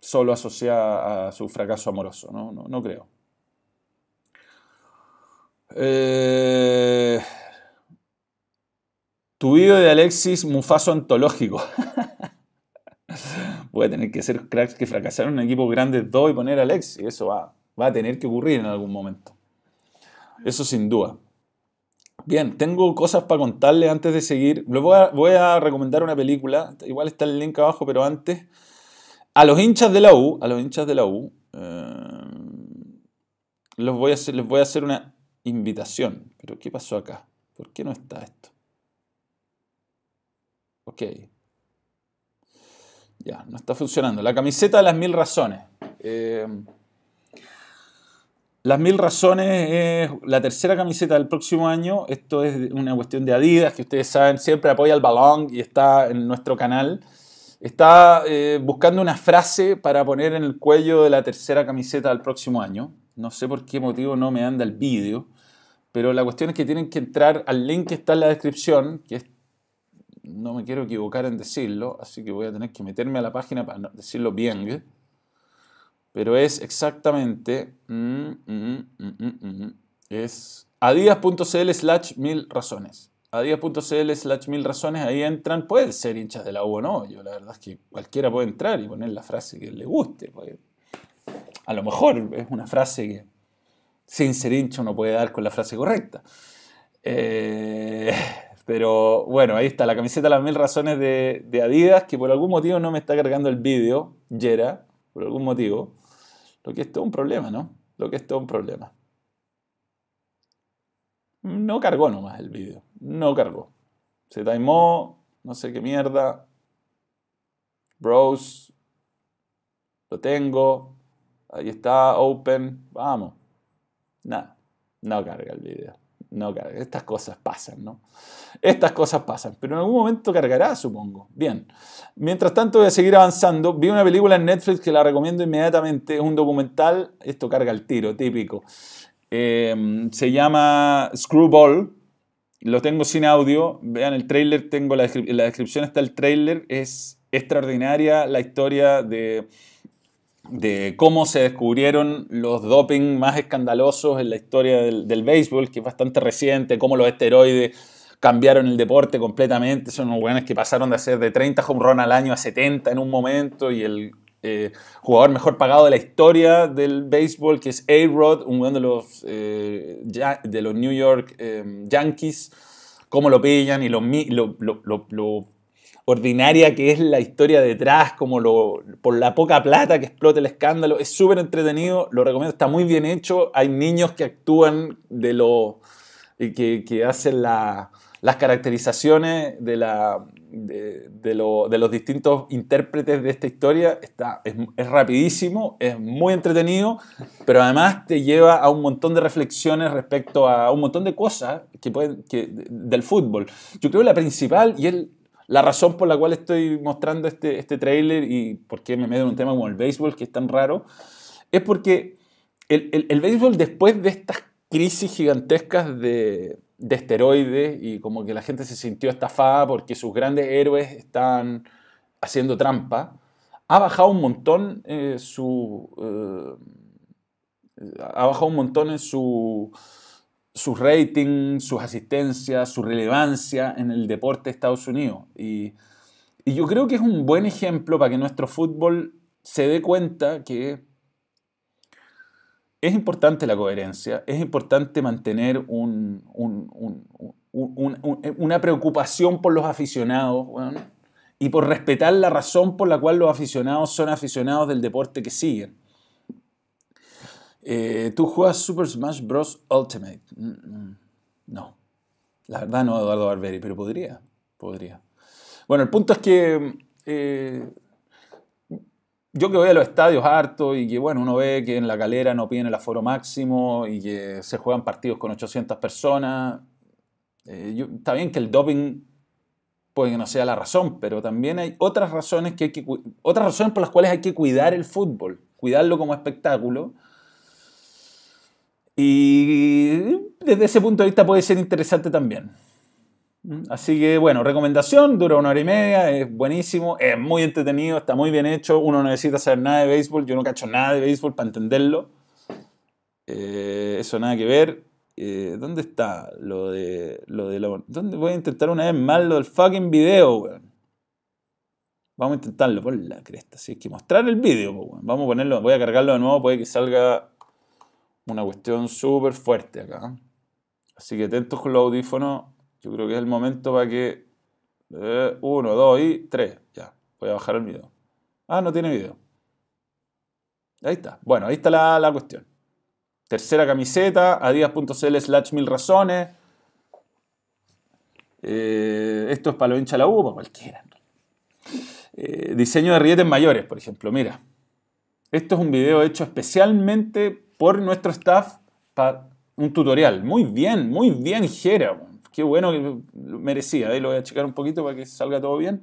solo asociada a su fracaso amoroso, no, no, no creo. Eh, tu video de Alexis Mufaso antológico. Voy a tener que ser cracks que fracasaron en equipos grandes dos y poner a Alexis. Eso va, va a tener que ocurrir en algún momento. Eso sin duda. Bien, tengo cosas para contarle antes de seguir. voy, a, recomendar una película. Igual está el link abajo, pero antes. A los hinchas de la U, a los hinchas de la U, eh, les voy, a les voy a hacer una invitación. Pero ¿qué pasó acá? ¿Por qué no está esto? Ok. Ya, no está funcionando. La camiseta de las mil razones. Eh, las mil razones es la tercera camiseta del próximo año. Esto es una cuestión de Adidas, que ustedes saben, siempre apoya el balón y está en nuestro canal. Está eh, buscando una frase para poner en el cuello de la tercera camiseta del próximo año. No sé por qué motivo no me anda el vídeo, pero la cuestión es que tienen que entrar al link que está en la descripción, que no me quiero equivocar en decirlo, así que voy a tener que meterme a la página para decirlo bien. Pero es exactamente, mm, mm, mm, es adidas.cl slash mil razones adidas.cl slash mil razones, ahí entran, pueden ser hinchas de la U o no, yo la verdad es que cualquiera puede entrar y poner la frase que le guste, a lo mejor es una frase que sin ser hincha uno puede dar con la frase correcta. Eh, pero bueno, ahí está la camiseta las mil razones de, de, Adidas, que por algún motivo no me está cargando el vídeo, Yera, por algún motivo, lo que es todo un problema, ¿no? Lo que es todo un problema. No cargó nomás el vídeo. No cargó. Se timó, no sé qué mierda. Browse. Lo tengo. Ahí está, open. Vamos. Nada. No carga el vídeo. No carga. Estas cosas pasan, ¿no? Estas cosas pasan. Pero en algún momento cargará, supongo. Bien. Mientras tanto voy a seguir avanzando. Vi una película en Netflix que la recomiendo inmediatamente. Es un documental. Esto carga el tiro, típico. Em, se llama Screwball. Lo tengo sin audio. Vean el trailer, tengo la, la descripción está el trailer. Es extraordinaria la historia de, de cómo se descubrieron los doping más escandalosos en la historia del, béisbol, que es bastante reciente, cómo los esteroides cambiaron el deporte completamente. Son unos buenos que pasaron de hacer de 30 home run al año a 70 en un momento y el eh, jugador mejor pagado de la historia del béisbol, que es A-Rod, un de los, eh, de los New York eh, Yankees, cómo lo pillan y lo, lo, ordinaria que es la historia detrás, como lo, por la poca plata que explota el escándalo. Es súper entretenido, lo recomiendo, está muy bien hecho. Hay niños que actúan de lo. que, que hacen la, las caracterizaciones de, la, de, los distintos intérpretes de esta historia está, es, rapidísimo, es muy entretenido, pero además te lleva a un montón de reflexiones respecto a un montón de cosas que pueden, que, del fútbol. Yo creo que la principal y es la razón por la cual estoy mostrando este, este trailer y por qué me meto en un tema como el béisbol, que es tan raro, es porque el, el, béisbol después de estas crisis gigantescas de de esteroides y como que la gente se sintió estafada porque sus grandes héroes están haciendo trampa, ha bajado un montón eh, su... Eh, ha bajado un montón en su, su rating, sus asistencias, su relevancia en el deporte de Estados Unidos. Y, y yo creo que es un buen ejemplo para que nuestro fútbol se dé cuenta que es importante la coherencia, es importante mantener una preocupación por los aficionados y por respetar la razón por la cual los aficionados son aficionados del deporte que siguen. Eh, ¿Tú juegas Super Smash Bros. Ultimate? Mm, mm, no. La verdad no, Eduardo Barberi, pero podría. Podría. Bueno, el punto es que eh, yo que voy a los estadios harto y que, bueno, uno ve que en la calera no piden el aforo máximo y que se juegan partidos con 800 personas. Eh, está bien que el doping puede que no sea la razón, pero también hay otras razones, que hay que, otras razones por las cuales hay que cuidar el fútbol, cuidarlo como espectáculo. Y desde ese punto de vista puede ser interesante también. Así que bueno, recomendación, dura una hora y media, es buenísimo, es muy entretenido, está muy bien hecho, uno no necesita saber nada de béisbol, yo no cacho nada de béisbol para entenderlo. Eh, eso nada que ver. Eh, ¿Dónde está lo de lo de ¿Dónde voy a intentar una vez más lo del fucking video, Vamos a intentarlo por la cresta. Si hay que mostrar el video, Vamos a ponerlo, voy a cargarlo de nuevo, puede que salga una cuestión súper fuerte acá. Así que atentos con los audífonos. Yo creo que es el momento para que... Eh, uno, dos y tres. Ya, voy a bajar el video. Ah, no tiene video. Ahí está. Bueno, ahí está la, la cuestión. Tercera camiseta, adidas.cl slash mil razones. Eh, esto es para los hinchas la U, para cualquiera. Eh, diseño de rilletes mayores, por ejemplo. Mira, esto es un video hecho especialmente por nuestro staff para un tutorial. Muy bien, muy bien, Jera. Qué bueno que merecía. Ahí lo voy a checar un poquito para que salga todo bien.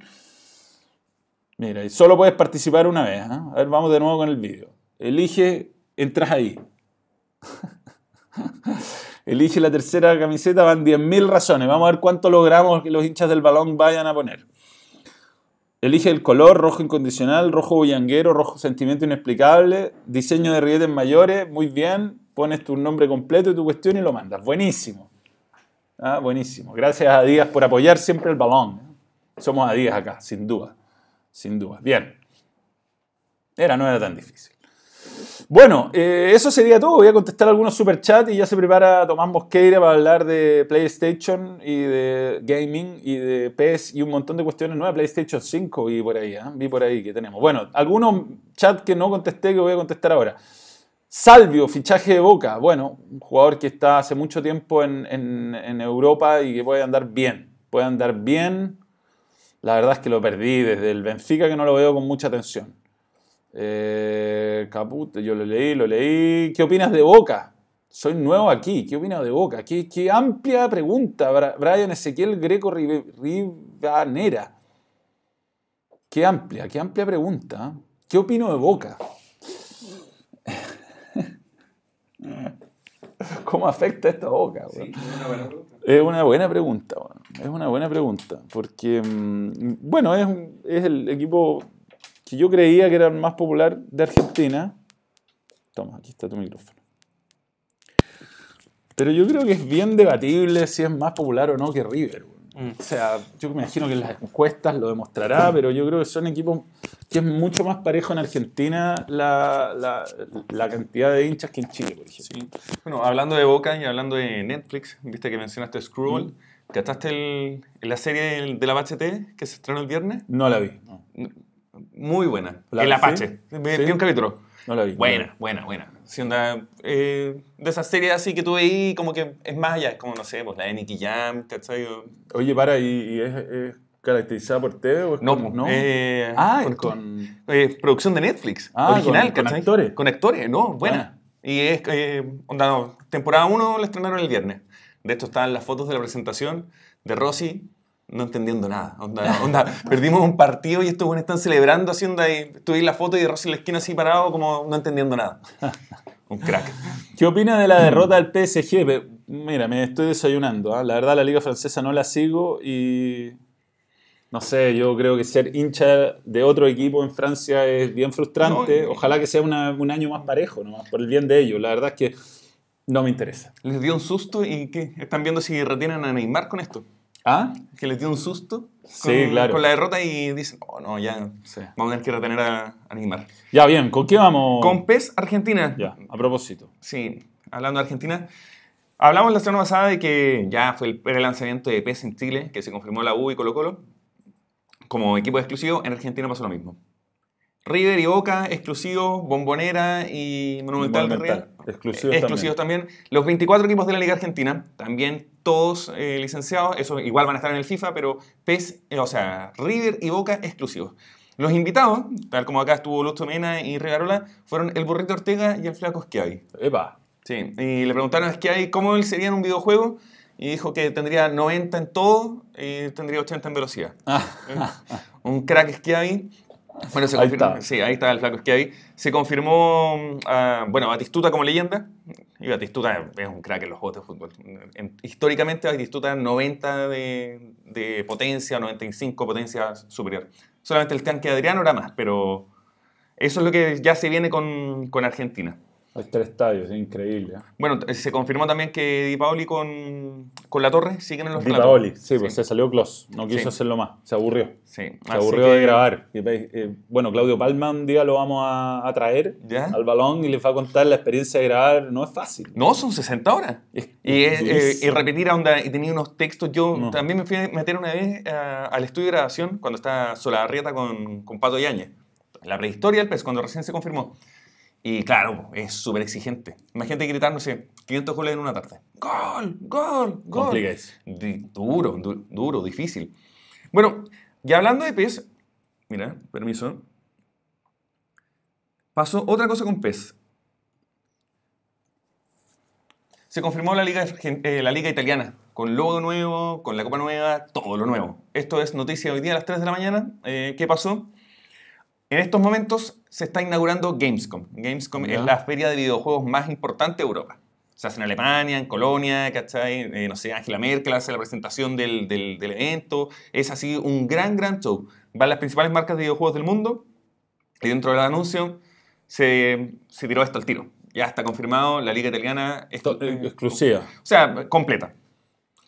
Mira, y solo puedes participar una vez. ¿ah? A ver, vamos de nuevo con el vídeo. Elige, entras ahí. Elige la tercera camiseta, van 10.000 razones. Vamos a ver cuánto logramos que los hinchas del balón vayan a poner. Elige el color, rojo incondicional, rojo bullanguero, rojo sentimiento inexplicable, diseño de rilletes mayores, muy bien. Pones tu nombre completo y tu cuestión y lo mandas. Buenísimo. Ah, buenísimo. Gracias a Díaz por apoyar siempre el balón. Somos a Díaz acá, sin duda. Sin duda. Bien. Era, no era tan difícil. Bueno, eh, eso sería todo. Voy a contestar algunos superchats y ya se prepara Tomás Mosqueira para hablar de PlayStation y de gaming y de PES y un montón de cuestiones nuevas. PlayStation 5 vi por ahí, ¿eh? vi por ahí que tenemos. Bueno, algunos chats que no contesté que voy a contestar ahora. Salvio, fichaje de Boca. Bueno, un jugador que está hace mucho tiempo en, en Europa y que puede andar bien. Puede andar bien. La verdad es que lo perdí desde el Benfica que no lo veo con mucha atención. Eh, Caput, yo lo leí, lo leí. ¿Qué opinas de Boca? Soy nuevo aquí. ¿Qué opinas de Boca? Qué, qué amplia pregunta, Brian Ezequiel Greco Rivanera. Qué amplia, qué amplia pregunta. ¿eh? ¿Qué opino de Boca? ¿Cómo afecta esta Boca? es una buena pregunta. Es una buena pregunta. Porque, mm, bueno, es, es el equipo que yo creía que era el más popular de Argentina. Toma, aquí está tu micrófono. Pero yo creo que es bien debatible si es más popular o no que River. Mm. O sea, yo me imagino que las encuestas lo demostrará, pero yo creo que son equipos que es mucho más parejo en Argentina la, la, la cantidad de hinchas que en Chile, por ejemplo. Bueno, hablando de Boca y hablando de Netflix, viste que mencionaste Screwball. Mm. ¿Cachaste la serie de la BHT que se estrenó el viernes? No la vi. Muy buena. el Apache. Vi un capítulo. No la vi. Buena, buena, buena. Eh, de esas series así que tú veí, como que es más allá, es como, no sé, pues la de Nicky Jam, ¿cachai? Oye, para, ¿y, es, caracterizada por TV o es no, con, ¿no? Eh, ah, con, con eh, producción de Netflix, ah, original, con, con actores. Con actores, no, buena. Y es, onda, no, temporada 1 la estrenaron el viernes. De hecho, están las fotos de la presentación de Rosy no entendiendo nada. Onda, perdimos un partido y estos buenos están celebrando haciendo ahí. Tuve la foto y de Rossi en la esquina así parado, como no entendiendo nada. Un crack. ¿Qué opina de la derrota del PSG? Mira, me estoy desayunando. ¿ah? La verdad, la Liga Francesa no la sigo y. No sé, yo creo que ser hincha de otro equipo en Francia es bien frustrante. Ojalá que sea un año más parejo, nomás, por el bien de ellos. La verdad es que no me interesa. Les dio un susto y ¿qué? ¿Están viendo si retienen a Neymar con esto? ¿Ah? Que les dio un susto sí, claro. con la derrota y dicen, oh no, ya vamos a tener que retener a, a, Neymar. Ya, bien, ¿con qué vamos? Con PES Argentina. Ya, a propósito. Sí, hablando de Argentina. Hablamos la semana pasada de que ya fue el pre-lanzamiento de PES en Chile, que se confirmó la U y Colo Colo. Como equipo exclusivo, en Argentina pasó lo mismo. River y Boca, exclusivos, Bombonera y Monumental, de Real. Exclusivos, también. Los 24 equipos de la Liga Argentina, también todos eh, licenciados, eso igual van a estar en el FIFA, pero PES, eh, o sea, River y Boca exclusivos. Los invitados, tal como acá estuvo Luz Mena y Regarola, fueron el Burrito Ortega y el Flaco Schiavi. Epa. Sí, y le preguntaron a Schiavi cómo él sería en un videojuego y dijo que tendría 90 en todo y tendría 80 en velocidad. un crack Schiavi. Bueno, se ahí está. Sí, ahí está el flaco Schiavi. Se confirmó, uh, bueno, Batistuta como leyenda. Y Batistuta es un crack en los juegos de fútbol. históricamente, Batistuta 90 de, de potencia, 95 potencia superior. Solamente el tanque de Adriano era más, pero eso es lo que ya se viene con, con Argentina. Hay tres estadios, es increíble. ¿eh? Bueno, se confirmó también que Di Paoli con, con la torre siguen en los Di Paoli, sí, pues se salió close, no quiso hacerlo más, se aburrió. Sí. Se aburrió de grabar. Eh, bueno, Claudio Palma un día lo vamos a, traer al balón y le va a contar la experiencia de grabar, no es fácil. No, son 60 horas. y, eh, y, repetir a onda, y tenía unos textos, yo también me fui a meter una vez al estudio de grabación cuando estaba Solarrieta con, con Pato Yañez, la prehistoria del pez, cuando recién se confirmó. Y claro, es súper exigente. Imagínate gritar, no sé, 500 goles en una tarde. ¡Gol! ¡Gol! ¡Gol! duro, duro, difícil. Bueno, ya hablando de PES, mira, permiso. Pasó otra cosa con PES. Se confirmó la liga, eh, la liga italiana, con logo nuevo, con la copa nueva, todo lo nuevo. Esto es noticia hoy día a las 3 de la mañana. Eh, ¿Qué pasó? En estos momentos se está inaugurando Gamescom. Gamescom es la feria de videojuegos más importante de Europa. Se hace en Alemania, en Colonia, ¿cachai? Eh, no sé, Angela Merkel hace la presentación del, del, evento. Es así un gran, gran show. Van las principales marcas de videojuegos del mundo y dentro del anuncio se, se tiró esto al tiro. Ya está confirmado, la liga italiana es exclusiva. O sea, completa.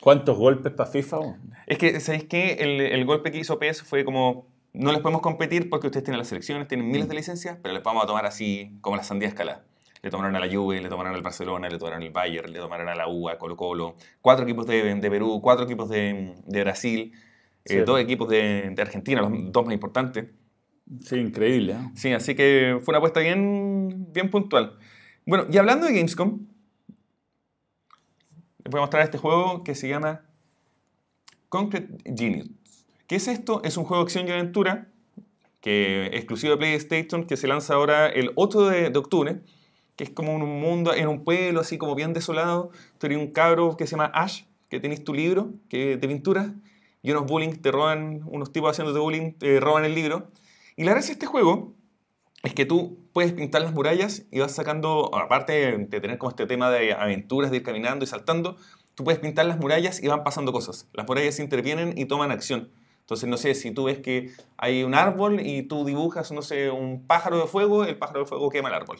¿Cuántos golpes para FIFA? Es que, ¿sabéis qué? El, el golpe que hizo PS fue como no les podemos competir porque ustedes tienen las selecciones, tienen miles de mm. licencias, pero les vamos a tomar así como la sandía escalada. Le tomaron a la Juve, le tomaron al Barcelona, le tomaron al Bayern, le tomaron a la UA, Colo Colo, cuatro equipos de, de Perú, cuatro equipos de, de Brasil, eh, dos equipos de, de, Argentina, los dos más importantes. Sí, increíble. ¿eh? Sí, así que fue una apuesta bien, bien puntual. Bueno, y hablando de Gamescom, les voy a mostrar este juego que se llama Concrete Genius. ¿Qué es esto? Es un juego de acción y aventura que exclusivo de PlayStation que se lanza ahora el 8 de, octubre, que es como un mundo en un pueblo así como bien desolado. Tú un cabro que se llama Ash, que tenés tu libro que, de pintura, y unos bullying te roban, unos tipos haciéndote bullying te roban el libro. Y la gracia de este juego es que tú puedes pintar las murallas y vas sacando, aparte de tener como este tema de aventuras, de ir caminando y saltando, tú puedes pintar las murallas y van pasando cosas. Las murallas intervienen y toman acción. Entonces, no sé, si tú ves que hay un árbol y tú dibujas, no sé, un pájaro de fuego, el pájaro de fuego quema el árbol.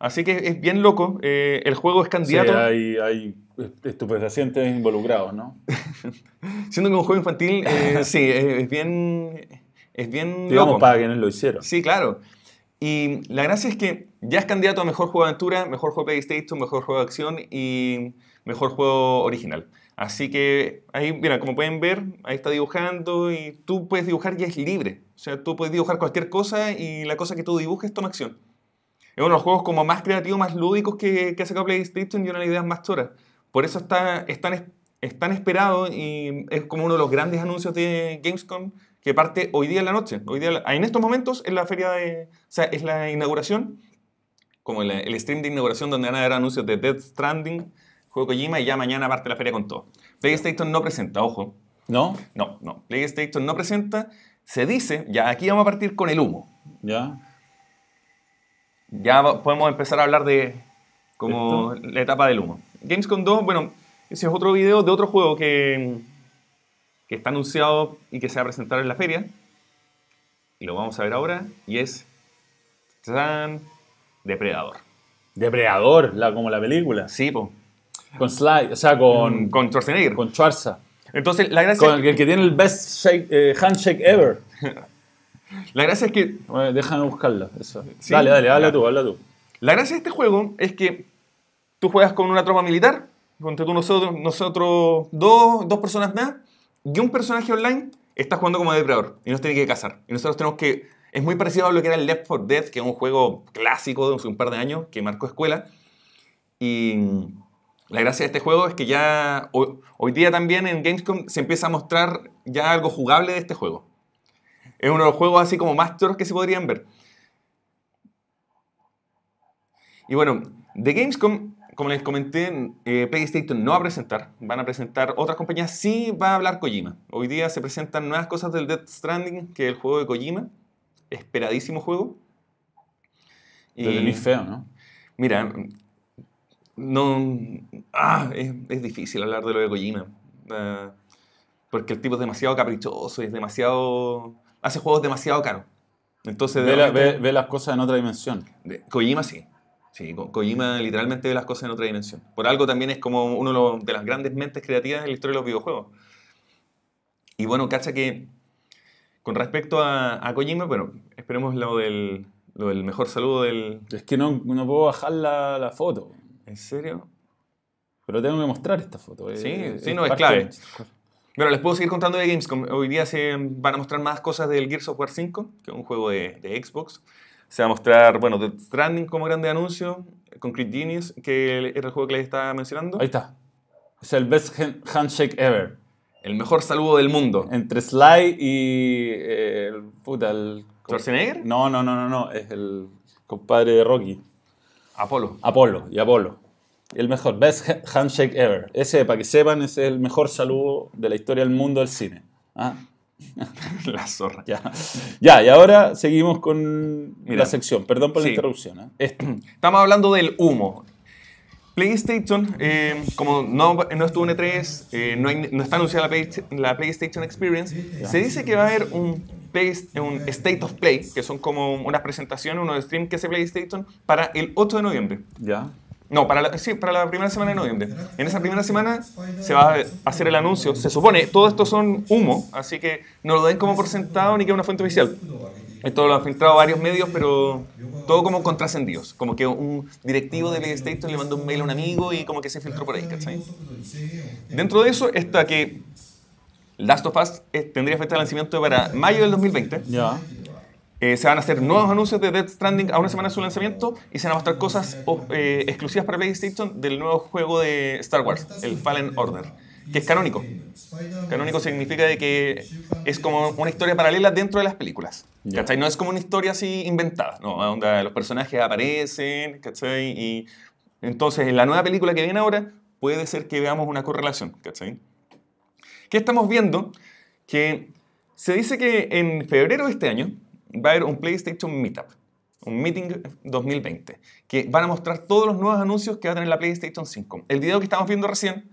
Así que es bien loco. Eh, el juego es candidato. Sí, hay, hay estupefacientes involucrados, ¿no? Siendo que un juego infantil, eh, sí, es, bien. Es bien. Digamos para quienes lo hicieron. Sí, claro. Y la gracia es que ya es candidato a mejor juego de aventura, mejor juego de PlayStation, mejor juego de acción y mejor juego original. Así que ahí, mira, como pueden ver, ahí está dibujando y tú puedes dibujar y es libre. O sea, tú puedes dibujar cualquier cosa y la cosa que tú dibujes toma acción. Es uno de los juegos como más creativos, más lúdicos que, que ha sacado PlayStation y una de las más choras. Por eso está, es, tan, es esperado y es como uno de los grandes anuncios de Gamescom que parte hoy día en la noche. Hoy día, en estos momentos es la feria de... O sea, es la inauguración, como el, el stream de inauguración donde van a haber anuncios de Death Stranding, juego Kojima y ya mañana parte la feria con todo. PlayStation no presenta, ojo. ¿No? No, no. PlayStation no presenta. Se dice, ya aquí vamos a partir con el humo. Ya. Ya podemos empezar a hablar de como la etapa del humo. Gamescom 2, bueno, ese es otro video de otro juego que, que está anunciado y que se va a presentar en la feria. Y lo vamos a ver ahora. Y es. Depredador. Depredador, la, como la película. Sí, po. Con Sly, o sea, con. Mm, con Schwarzenegger. Con Schwarza. Entonces, la gracia. Con el que tiene el best eh, handshake ever. la gracia es que. déjame buscarlo. Dale, dale, habla tú, habla tú. La gracia de este juego es que tú juegas con una tropa militar, con tú nosotros, nosotros dos, dos personas más, y un personaje online está jugando como depredador y nos tiene que cazar. Y nosotros tenemos que. Es muy parecido a lo que era el Left 4 Dead, que es un juego clásico de un par de años que marcó escuela. Y la gracia de este juego es que ya hoy, día también en Gamescom se empieza a mostrar ya algo jugable de este juego. Es uno de los juegos así como más choros que se podrían ver. Y bueno, de Gamescom, como les comenté, eh, PlayStation no va a presentar. Van a presentar otras compañías. Sí va a hablar Kojima. Hoy día se presentan nuevas cosas del Death Stranding, que es el juego de Kojima. Esperadísimo juego. Y, feo, ¿no? Mira, no. Ah, es, difícil hablar de lo de Kojima. Ah, porque el tipo es demasiado caprichoso, es demasiado. hace juegos demasiado caros. Entonces. Ve, las cosas en otra dimensión. Kojima sí. Sí, Kojima literalmente ve las cosas en otra dimensión. Por algo también es como uno de las grandes mentes creativas en la historia de los videojuegos. Y bueno, cacha que con respecto a, a Kojima, bueno, esperemos lo del, lo del mejor saludo del... Es que no, no puedo bajar la, la foto. ¿En serio? Pero tengo que mostrar esta foto. Sí, sí, no, es clave. Bueno, les puedo seguir contando de Gamescom. Hoy día se van a mostrar más cosas del Gears of War 5, que es un juego de, Xbox. Se va a mostrar, bueno, The Stranding como grande anuncio, Concrete Genius, que era el juego que les estaba mencionando. Ahí está. Es el best handshake ever. El mejor saludo del mundo. Entre Sly y eh, el puta, el... ¿Schwarzenegger? No, no, no, no, no, es el compadre de Rocky. Apolo. Apolo, y Apolo. El mejor, best handshake ever. Ese, para que sepan, es el mejor saludo de la historia del mundo del cine. ¿Ah? la zorra. Ya. ya, y ahora seguimos con la sección. Perdón por la interrupción. ¿eh? Estamos hablando del humo. PlayStation, eh, como no, no, estuvo en E3, eh, no, está anunciada la, PlayStation Experience, se dice que va a haber un, un State of Play, que son como unas presentaciones, unos streams que hace PlayStation, para el 8 de noviembre. Ya. No, para la, sí, para la primera semana de noviembre. En esa primera semana se va a hacer el anuncio. Se supone, todo esto son humo, así que no lo den como por sentado ni que una fuente oficial. Esto lo han filtrado varios medios, pero todo como contrascendidos. Como que un directivo de PlayStation le mandó un mail a un amigo y como que se filtró por ahí, ¿cachai? Dentro de eso está que Last of Us eh, tendría fecha de lanzamiento para mayo del 2020. Ya. Eh, se van a hacer nuevos anuncios de Death Stranding a una semana de su lanzamiento y se van a mostrar cosas eh, exclusivas para PlayStation del nuevo juego de Star Wars, el Fallen Order, que es canónico. Canónico significa de que es como una historia paralela dentro de las películas. ¿Cachai? No es como una historia así inventada, no, donde los personajes aparecen, ¿cachai? Y entonces en la nueva película que viene ahora puede ser que veamos una correlación, ¿cachai? ¿Qué estamos viendo? Que se dice que en febrero de este año va a haber un PlayStation Meetup, un Meeting 2020, que van a mostrar todos los nuevos anuncios que va a tener la PlayStation 5. El video que estamos viendo recién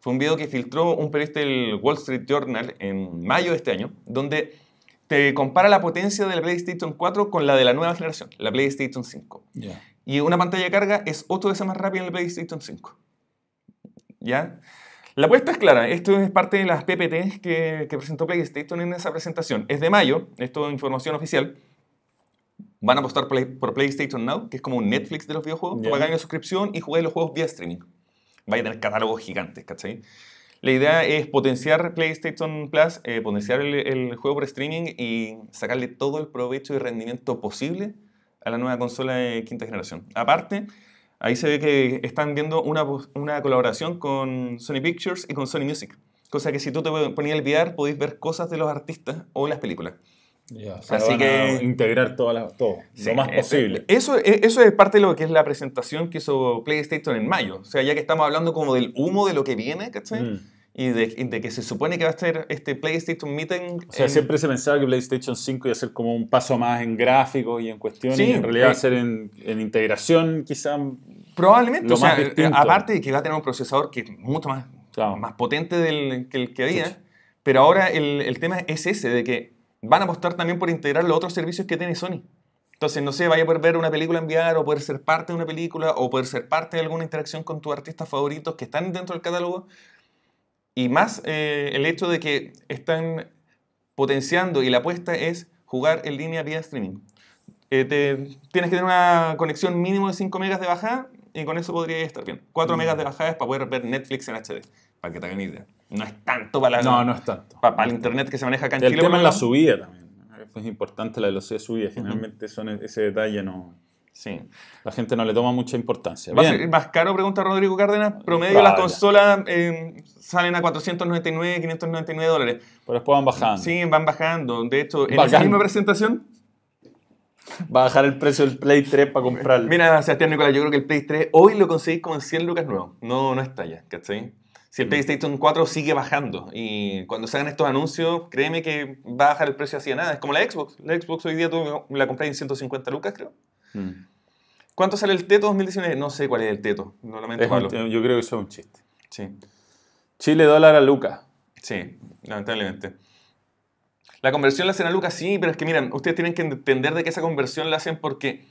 fue un video que filtró un periodista del Wall Street Journal en mayo de este año, donde te compara la potencia de la PlayStation 4 con la de la nueva generación, la PlayStation 5. Y una pantalla de carga es 8 veces más rápida en la PlayStation 5. ¿Ya? La apuesta es clara, esto es parte de las PPT que, presentó PlayStation en esa presentación. Es de mayo, esto es información oficial. Van a apostar por, PlayStation Now, que es como un Netflix de los videojuegos. Yeah. Pagan la suscripción y jugáis los juegos vía streaming. Vaya a tener catálogos gigantes, ¿cachai? La idea es potenciar PlayStation Plus, eh, potenciar el, el, juego por streaming y sacarle todo el provecho y rendimiento posible a la nueva consola de quinta generación. Aparte, Ahí se ve que están viendo una, una colaboración con Sony Pictures y con Sony Music. Cosa que si tú te ponías el VR, podéis ver cosas de los artistas o las películas. Así que integrar todo lo más posible. Eso, eso es parte de lo que es la presentación que hizo PlayStation en mayo. O sea, ya que estamos hablando como del humo de lo que viene, ¿cachai? Mm. Y de, que se supone que va a ser este PlayStation Meeting. O sea, siempre se pensaba que PlayStation 5 iba a ser como un paso más en gráficos y en cuestiones, y en realidad va a ser en, en integración, quizá. Probablemente, o sea, aparte de que va a tener un procesador que es mucho más, más potente del, que el que había, pero ahora el, el, tema es ese, de que van a apostar también por integrar los otros servicios que tiene Sony. Entonces, no sé, vaya a poder ver una película enviar o poder ser parte de una película o poder ser parte de alguna interacción con tus artistas favoritos que están dentro del catálogo y más eh, el hecho de que están potenciando y la apuesta es jugar en línea vía streaming. Eh, tienes que tener una conexión mínimo de 5 megas de bajada y con eso podría estar bien. 4 mm. megas de bajada es para poder ver Netflix en HD, para que te hagan idea. No es tanto para la, No, no es tanto. Para, el internet que se maneja acá en el Chile. El tema es la subida también. Es importante la velocidad de subida. Generalmente son ese detalle no... Sí. La gente no le toma mucha importancia. ¿Va a ser más caro? Pregunta Rodrigo Cárdenas. Promedio las consolas eh, salen a 499, 599 dólares. Pero después van bajando. Sí, van bajando. De hecho, en esa misma presentación... Va a bajar el precio del Play 3 para comprarlo. Mira, Sebastián Nicolás, yo creo que el Play 3 hoy lo conseguís como en 100 lucas nuevo. No, no está ya, ¿cachai? Si el mm. PlayStation 4 sigue bajando y cuando se hagan estos anuncios, créeme que va a bajar el precio así a nada. Es como la Xbox. La Xbox hoy día tú la compré en 150 lucas, creo. Mm. ¿Cuánto sale el Teto 2019? No sé cuál es el Teto. No yo creo que eso es un chiste. Sí. Chile dólar a Luca. Sí, lamentablemente. La conversión la hacen a Lucas, sí, pero es que miren, ustedes tienen que entender de que esa conversión la hacen porque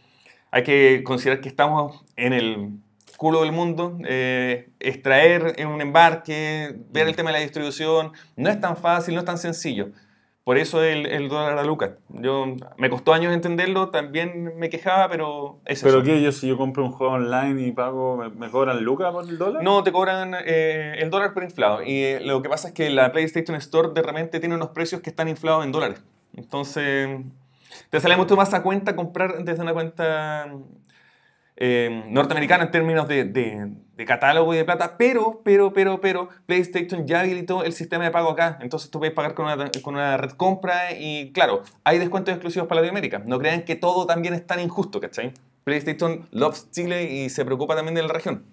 hay que considerar que estamos en el culo del mundo, eh, extraer en un embarque, ver el tema de la distribución, no es tan fácil, no es tan sencillo. Por eso el, el dólar a lucas. Yo, me costó años entenderlo, también me quejaba, pero es ¿Pero qué? Yo, si yo compro un juego online y pago, ¿me, cobran lucas por el dólar? No, te cobran eh, el dólar por inflado. Y eh, lo que pasa es que la PlayStation Store de repente tiene unos precios que están inflados en dólares. Entonces... Te sale mucho más a cuenta comprar desde una cuenta eh, norteamericana en términos de, de, catálogo y de plata, pero, pero, pero, pero, PlayStation ya habilitó el sistema de pago acá. Entonces tú puedes pagar con una, con una red compra y, claro, hay descuentos exclusivos para Latinoamérica. No crean que todo también es tan injusto, ¿cachai? PlayStation loves Chile y se preocupa también de la región.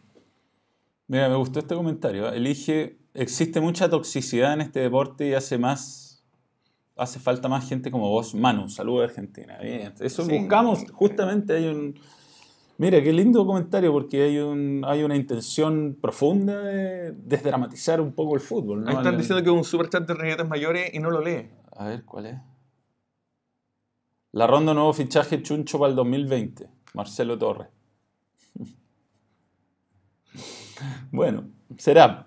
Mira, me gustó este comentario. ¿eh? Elige, existe mucha toxicidad en este deporte y hace más, hace falta más gente como vos. Manu, saludos de Argentina. Bien. Eso buscamos, justamente hay un Mira, qué lindo comentario porque hay, un, hay una intención profunda de desdramatizar un poco el fútbol. ¿no? están diciendo que es un superchat de reguetes mayores y no lo lee. A ver, ¿cuál es? La ronda nuevo fichaje chuncho para el 2020. Marcelo Torres. bueno, será.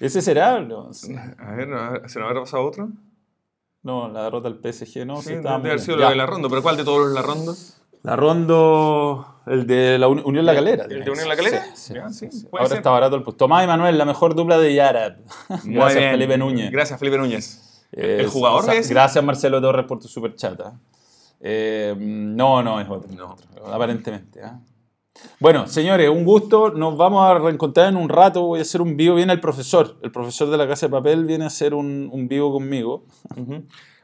¿Ese será? No, a ver, ¿se nos habrá pasado otro? No, la derrota del PSG no. Sí, debe haber sido lo de la ronda, pero ¿cuál de todos los la ronda? La Rondo, el de la Unión La Calera. ¿El de Unión La Calera? Sí, sí, Ahora está barato el puesto. Tomás y Manuel, la mejor dupla de Yara. Gracias, Felipe Núñez. Gracias, Felipe Núñez. ¿El jugador ese? Gracias, Marcelo Torres, por tu super chat. ¿ah? Eh, no, no, es otro. No. aparentemente. ¿ah? Bueno, señores, un gusto. Nos vamos a reencontrar en un rato. Voy a hacer un vivo. Viene el profesor. El profesor de la Casa de Papel viene a hacer un, un vivo conmigo.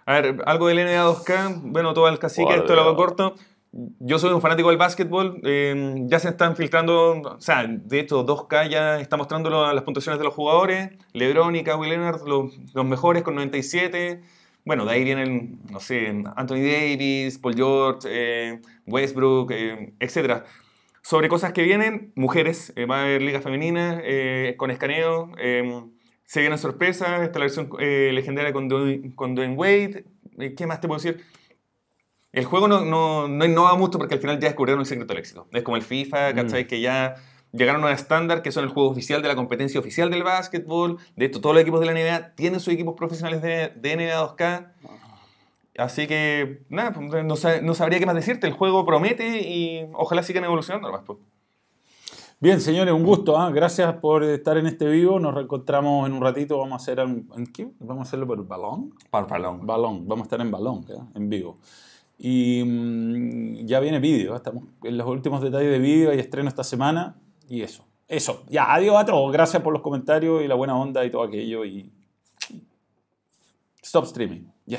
A ver, algo del NBA 2K. Bueno, todo el cacique, esto lo hago corto yo soy un fanático del básquetbol, em, ya se están filtrando, o sea, de hecho 2K ya está mostrando las puntuaciones de los jugadores, LeBron y Kawhi Leonard los, mejores con 97, bueno, de ahí vienen, no sé, Anthony Davis, Paul George, eh, Westbrook, eh, etc. Sobre cosas que vienen, mujeres, eh, va a haber liga femenina con escaneo, em, se vienen sorpresas, está la versión legendaria con, con Dwayne Wade, ¿qué más te puedo decir? El juego no, no, no, innova mucho porque al final ya descubrieron el secreto del éxito. Es como el FIFA, mm. ¿cachai? Que ya llegaron a un estándar que son el juego oficial de la competencia oficial del básquetbol. De hecho, todos los equipos de la NBA tienen sus equipos profesionales de, de NBA 2K. Así que, nada, pues, no, no, sabría qué más decirte. El juego promete y ojalá sigan evolucionando más. Pues. Bien, señores, un gusto. ¿ah? Gracias por estar en este vivo. Nos reencontramos en un ratito. Vamos a hacer. ¿En qué? ¿Vamos a hacerlo por balón? Por balón. Balón. Vamos a estar en balón, en vivo. Y mm, ya viene vídeo, estamos en los últimos detalles de vídeo, hay estreno esta semana y eso. Eso, ya, adiós a todos. Gracias por los comentarios y la buena onda y todo aquello y stop streaming.